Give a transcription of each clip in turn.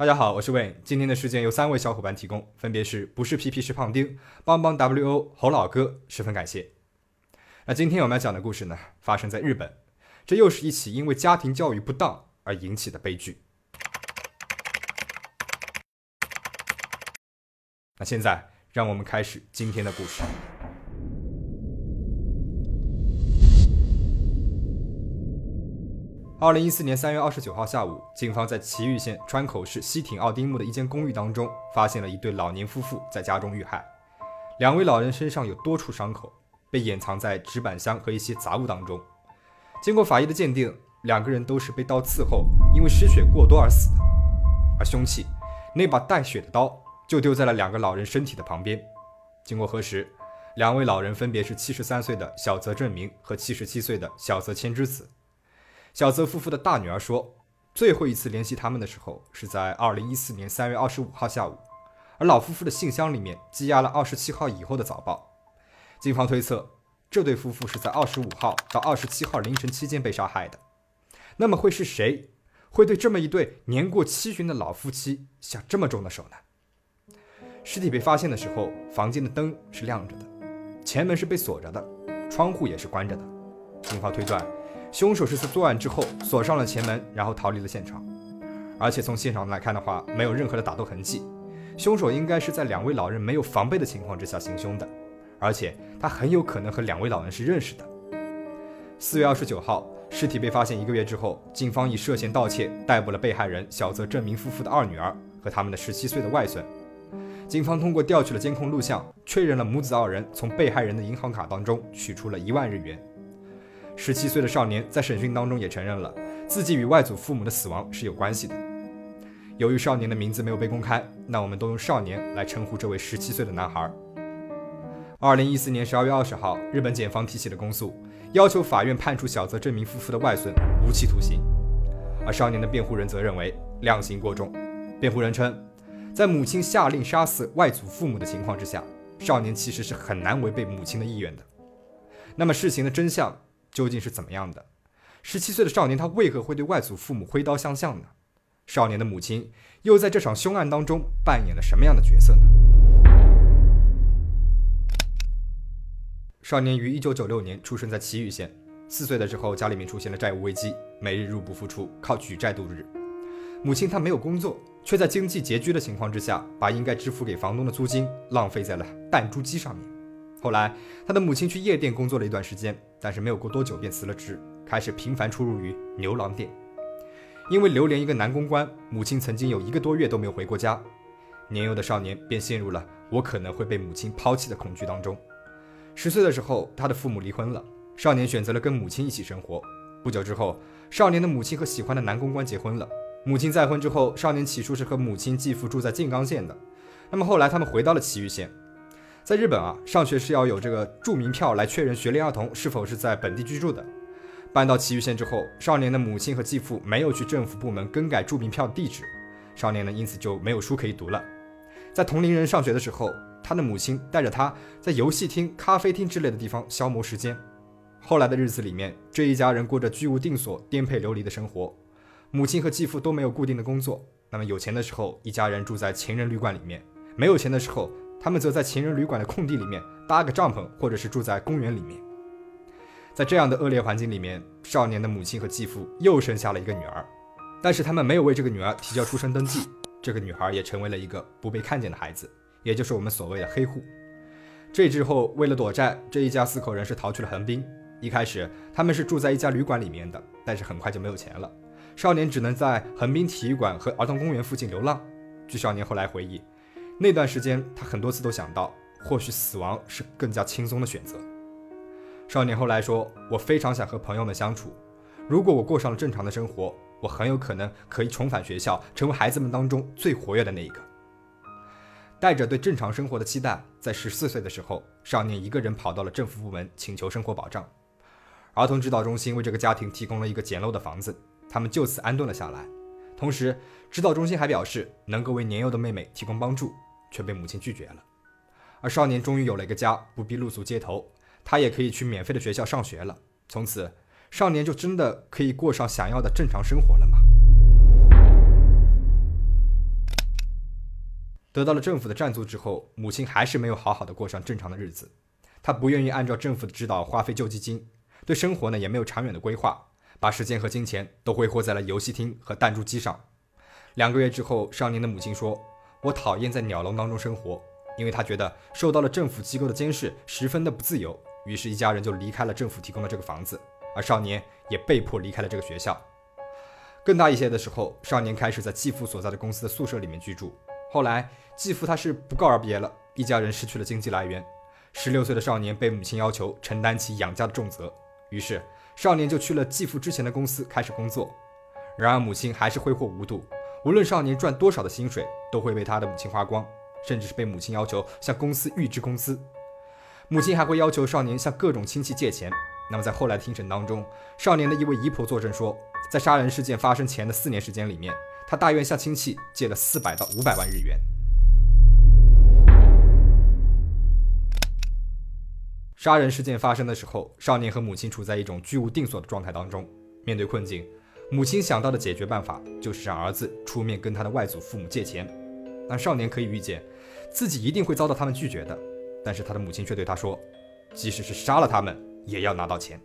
大家好，我是 Wayne。今天的事件由三位小伙伴提供，分别是不是皮皮是胖丁、帮帮 WO、侯老哥，十分感谢。那今天我们要讲的故事呢，发生在日本，这又是一起因为家庭教育不当而引起的悲剧。那现在，让我们开始今天的故事。二零一四年三月二十九号下午，警方在崎玉县川口市西町奥丁木的一间公寓当中，发现了一对老年夫妇在家中遇害。两位老人身上有多处伤口，被掩藏在纸板箱和一些杂物当中。经过法医的鉴定，两个人都是被刀刺后，因为失血过多而死的。而凶器那把带血的刀就丢在了两个老人身体的旁边。经过核实，两位老人分别是七十三岁的小泽正明和七十七岁的小泽千之子。小泽夫妇的大女儿说，最后一次联系他们的时候是在二零一四年三月二十五号下午，而老夫妇的信箱里面积压了二十七号以后的早报。警方推测，这对夫妇是在二十五号到二十七号凌晨期间被杀害的。那么会是谁会对这么一对年过七旬的老夫妻下这么重的手呢？尸体被发现的时候，房间的灯是亮着的，前门是被锁着的，窗户也是关着的。警方推断。凶手是在作案之后锁上了前门，然后逃离了现场。而且从现场来看的话，没有任何的打斗痕迹。凶手应该是在两位老人没有防备的情况之下行凶的，而且他很有可能和两位老人是认识的。四月二十九号，尸体被发现一个月之后，警方以涉嫌盗窃逮捕了被害人小泽正明夫妇的二女儿和他们的十七岁的外孙。警方通过调取了监控录像，确认了母子二人从被害人的银行卡当中取出了一万日元。十七岁的少年在审讯当中也承认了自己与外祖父母的死亡是有关系的。由于少年的名字没有被公开，那我们都用少年来称呼这位十七岁的男孩。二零一四年十二月二十号，日本检方提起了公诉，要求法院判处小泽正明夫妇的外孙无期徒刑。而少年的辩护人则认为量刑过重。辩护人称，在母亲下令杀死外祖父母的情况之下，少年其实是很难违背母亲的意愿的。那么事情的真相？究竟是怎么样的？十七岁的少年他为何会对外祖父母挥刀相向呢？少年的母亲又在这场凶案当中扮演了什么样的角色呢？少年于一九九六年出生在岐玉县，四岁的时候家里面出现了债务危机，每日入不敷出，靠举债度日。母亲她没有工作，却在经济拮据的情况之下，把应该支付给房东的租金浪费在了弹珠机上面。后来，他的母亲去夜店工作了一段时间，但是没有过多久便辞了职，开始频繁出入于牛郎店。因为流连一个男公关，母亲曾经有一个多月都没有回过家。年幼的少年便陷入了我可能会被母亲抛弃的恐惧当中。十岁的时候，他的父母离婚了，少年选择了跟母亲一起生活。不久之后，少年的母亲和喜欢的男公关结婚了。母亲再婚之后，少年起初是和母亲继父住在静冈县的，那么后来他们回到了岐玉县。在日本啊，上学是要有这个住民票来确认学龄儿童是否是在本地居住的。搬到岐玉县之后，少年的母亲和继父没有去政府部门更改住民票地址，少年呢因此就没有书可以读了。在同龄人上学的时候，他的母亲带着他在游戏厅、咖啡厅之类的地方消磨时间。后来的日子里面，这一家人过着居无定所、颠沛流离的生活。母亲和继父都没有固定的工作，那么有钱的时候，一家人住在情人旅馆里面；没有钱的时候，他们则在情人旅馆的空地里面搭个帐篷，或者是住在公园里面。在这样的恶劣环境里面，少年的母亲和继父又生下了一个女儿，但是他们没有为这个女儿提交出生登记，这个女孩也成为了一个不被看见的孩子，也就是我们所谓的黑户。这之后，为了躲债，这一家四口人是逃去了横滨。一开始，他们是住在一家旅馆里面的，但是很快就没有钱了，少年只能在横滨体育馆和儿童公园附近流浪。据少年后来回忆。那段时间，他很多次都想到，或许死亡是更加轻松的选择。少年后来说：“我非常想和朋友们相处，如果我过上了正常的生活，我很有可能可以重返学校，成为孩子们当中最活跃的那一个。”带着对正常生活的期待，在十四岁的时候，少年一个人跑到了政府部门请求生活保障。儿童指导中心为这个家庭提供了一个简陋的房子，他们就此安顿了下来。同时，指导中心还表示能够为年幼的妹妹提供帮助。却被母亲拒绝了，而少年终于有了一个家，不必露宿街头，他也可以去免费的学校上学了。从此，少年就真的可以过上想要的正常生活了吗？得到了政府的赞助之后，母亲还是没有好好的过上正常的日子。她不愿意按照政府的指导花费救济金，对生活呢也没有长远的规划，把时间和金钱都挥霍在了游戏厅和弹珠机上。两个月之后，少年的母亲说：“我讨厌在鸟笼当中生活，因为他觉得受到了政府机构的监视，十分的不自由。”于是，一家人就离开了政府提供的这个房子，而少年也被迫离开了这个学校。更大一些的时候，少年开始在继父所在的公司的宿舍里面居住。后来，继父他是不告而别了，一家人失去了经济来源。十六岁的少年被母亲要求承担起养家的重责，于是少年就去了继父之前的公司开始工作。然而，母亲还是挥霍无度，无论少年赚多少的薪水，都会被他的母亲花光，甚至是被母亲要求向公司预支工资。母亲还会要求少年向各种亲戚借钱。那么，在后来的庭审当中，少年的一位姨婆作证说，在杀人事件发生前的四年时间里面，他大约向亲戚借了四百到五百万日元。杀人事件发生的时候，少年和母亲处在一种居无定所的状态当中。面对困境，母亲想到的解决办法就是让儿子出面跟他的外祖父母借钱。但少年可以预见，自己一定会遭到他们拒绝的。但是他的母亲却对他说，即使是杀了他们。也要拿到钱。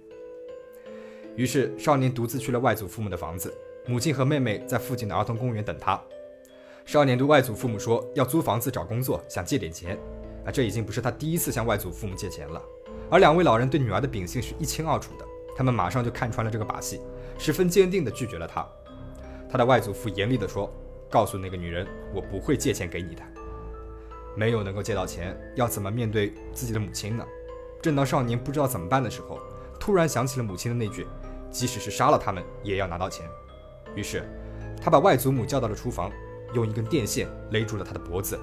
于是少年独自去了外祖父母的房子，母亲和妹妹在附近的儿童公园等他。少年对外祖父母说要租房子、找工作，想借点钱。啊，这已经不是他第一次向外祖父母借钱了。而两位老人对女儿的秉性是一清二楚的，他们马上就看穿了这个把戏，十分坚定地拒绝了他。他的外祖父严厉地说：“告诉那个女人，我不会借钱给你的。没有能够借到钱，要怎么面对自己的母亲呢？”正当少年不知道怎么办的时候，突然想起了母亲的那句：“即使是杀了他们，也要拿到钱。”于是，他把外祖母叫到了厨房，用一根电线勒住了他的脖子，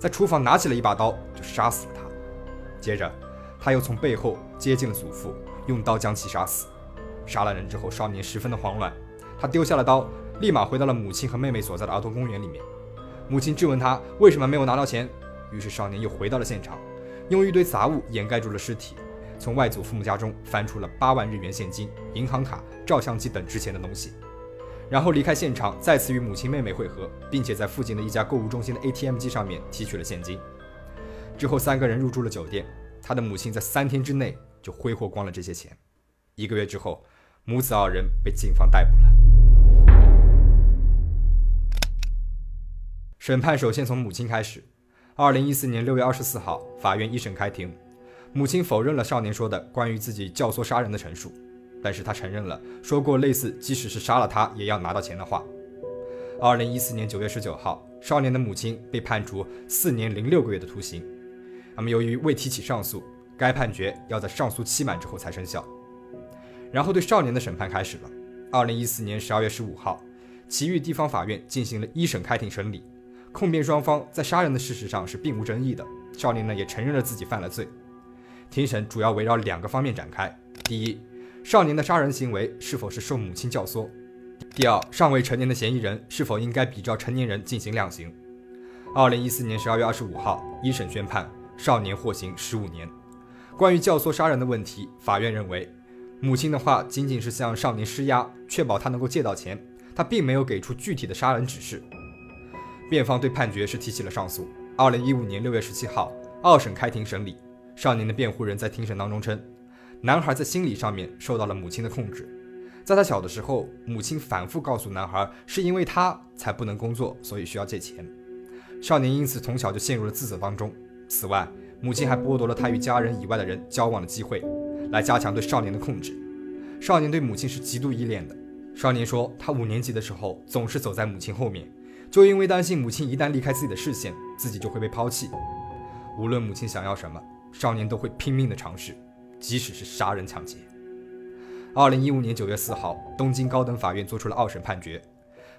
在厨房拿起了一把刀就杀死了他。接着，他又从背后接近了祖父，用刀将其杀死。杀了人之后，少年十分的慌乱，他丢下了刀，立马回到了母亲和妹妹所在的儿童公园里面。母亲质问他为什么没有拿到钱，于是少年又回到了现场。用一堆杂物掩盖住了尸体，从外祖父母家中翻出了八万日元现金、银行卡、照相机等值钱的东西，然后离开现场，再次与母亲、妹妹会合，并且在附近的一家购物中心的 ATM 机上面提取了现金。之后，三个人入住了酒店。他的母亲在三天之内就挥霍光了这些钱。一个月之后，母子二人被警方逮捕了。审判首先从母亲开始。二零一四年六月二十四号，法院一审开庭，母亲否认了少年说的关于自己教唆杀人的陈述，但是他承认了说过类似即使是杀了他也要拿到钱的话。二零一四年九月十九号，少年的母亲被判处四年零六个月的徒刑。那么由于未提起上诉，该判决要在上诉期满之后才生效。然后对少年的审判开始了。二零一四年十二月十五号，祁玉地方法院进行了一审开庭审理。控辩双方在杀人的事实上是并无争议的，少年呢也承认了自己犯了罪。庭审主要围绕两个方面展开：第一，少年的杀人行为是否是受母亲教唆；第二，尚未成年的嫌疑人是否应该比照成年人进行量刑。二零一四年十二月二十五号，一审宣判，少年获刑十五年。关于教唆杀人的问题，法院认为，母亲的话仅仅是向少年施压，确保他能够借到钱，他并没有给出具体的杀人指示。辩方对判决是提起了上诉。二零一五年六月十七号，二审开庭审理。少年的辩护人在庭审当中称，男孩在心理上面受到了母亲的控制。在他小的时候，母亲反复告诉男孩，是因为他才不能工作，所以需要借钱。少年因此从小就陷入了自责当中。此外，母亲还剥夺了他与家人以外的人交往的机会，来加强对少年的控制。少年对母亲是极度依恋的。少年说，他五年级的时候总是走在母亲后面。就因为担心母亲一旦离开自己的视线，自己就会被抛弃。无论母亲想要什么，少年都会拼命的尝试，即使是杀人抢劫。二零一五年九月四号，东京高等法院作出了二审判决，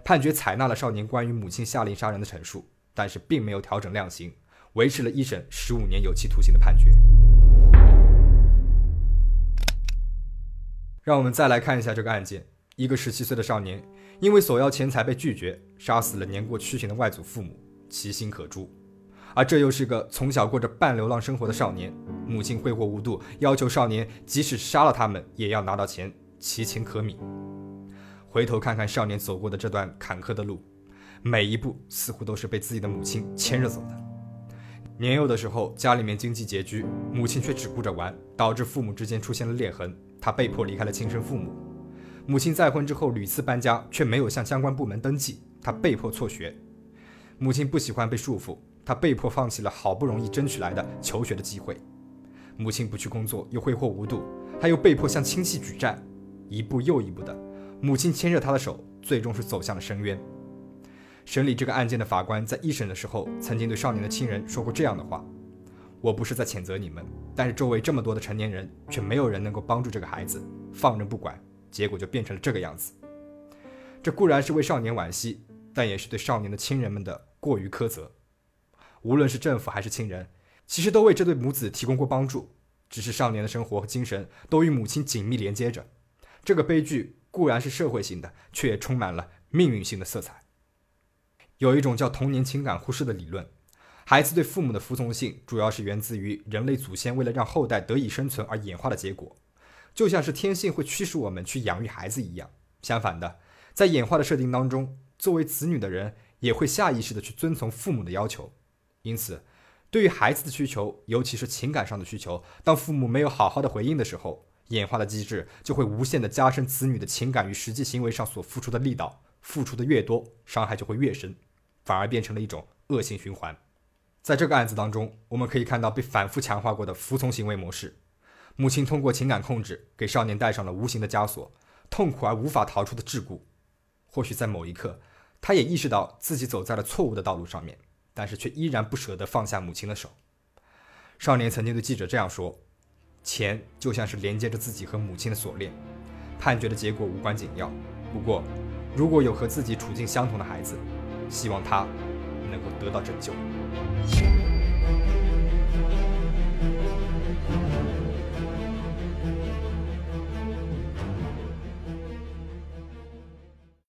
判决采纳了少年关于母亲下令杀人的陈述，但是并没有调整量刑，维持了一审十五年有期徒刑的判决。让我们再来看一下这个案件。一个十七岁的少年，因为索要钱财被拒绝，杀死了年过屈刑的外祖父母，其心可诛。而这又是个从小过着半流浪生活的少年，母亲挥霍无度，要求少年即使杀了他们也要拿到钱，其情可悯。回头看看少年走过的这段坎坷的路，每一步似乎都是被自己的母亲牵着走的。年幼的时候，家里面经济拮据，母亲却只顾着玩，导致父母之间出现了裂痕。他被迫离开了亲生父母。母亲再婚之后屡次搬家，却没有向相关部门登记，他被迫辍学。母亲不喜欢被束缚，他被迫放弃了好不容易争取来的求学的机会。母亲不去工作，又挥霍无度，他又被迫向亲戚举债，一步又一步的，母亲牵着他的手，最终是走向了深渊。审理这个案件的法官在一审的时候，曾经对少年的亲人说过这样的话：“我不是在谴责你们，但是周围这么多的成年人，却没有人能够帮助这个孩子，放任不管，结果就变成了这个样子。这固然是为少年惋惜，但也是对少年的亲人们的过于苛责。无论是政府还是亲人，其实都为这对母子提供过帮助，只是少年的生活和精神都与母亲紧密连接着。这个悲剧固然是社会性的，却也充满了命运性的色彩。”有一种叫童年情感忽视的理论，孩子对父母的服从性主要是源自于人类祖先为了让后代得以生存而演化的结果，就像是天性会驱使我们去养育孩子一样。相反的，在演化的设定当中，作为子女的人也会下意识的去遵从父母的要求。因此，对于孩子的需求，尤其是情感上的需求，当父母没有好好的回应的时候，演化的机制就会无限的加深子女的情感与实际行为上所付出的力道，付出的越多，伤害就会越深。反而变成了一种恶性循环。在这个案子当中，我们可以看到被反复强化过的服从行为模式。母亲通过情感控制，给少年戴上了无形的枷锁，痛苦而无法逃出的桎梏。或许在某一刻，他也意识到自己走在了错误的道路上面，但是却依然不舍得放下母亲的手。少年曾经对记者这样说：“钱就像是连接着自己和母亲的锁链。”判决的结果无关紧要。不过，如果有和自己处境相同的孩子，希望他能够得到拯救。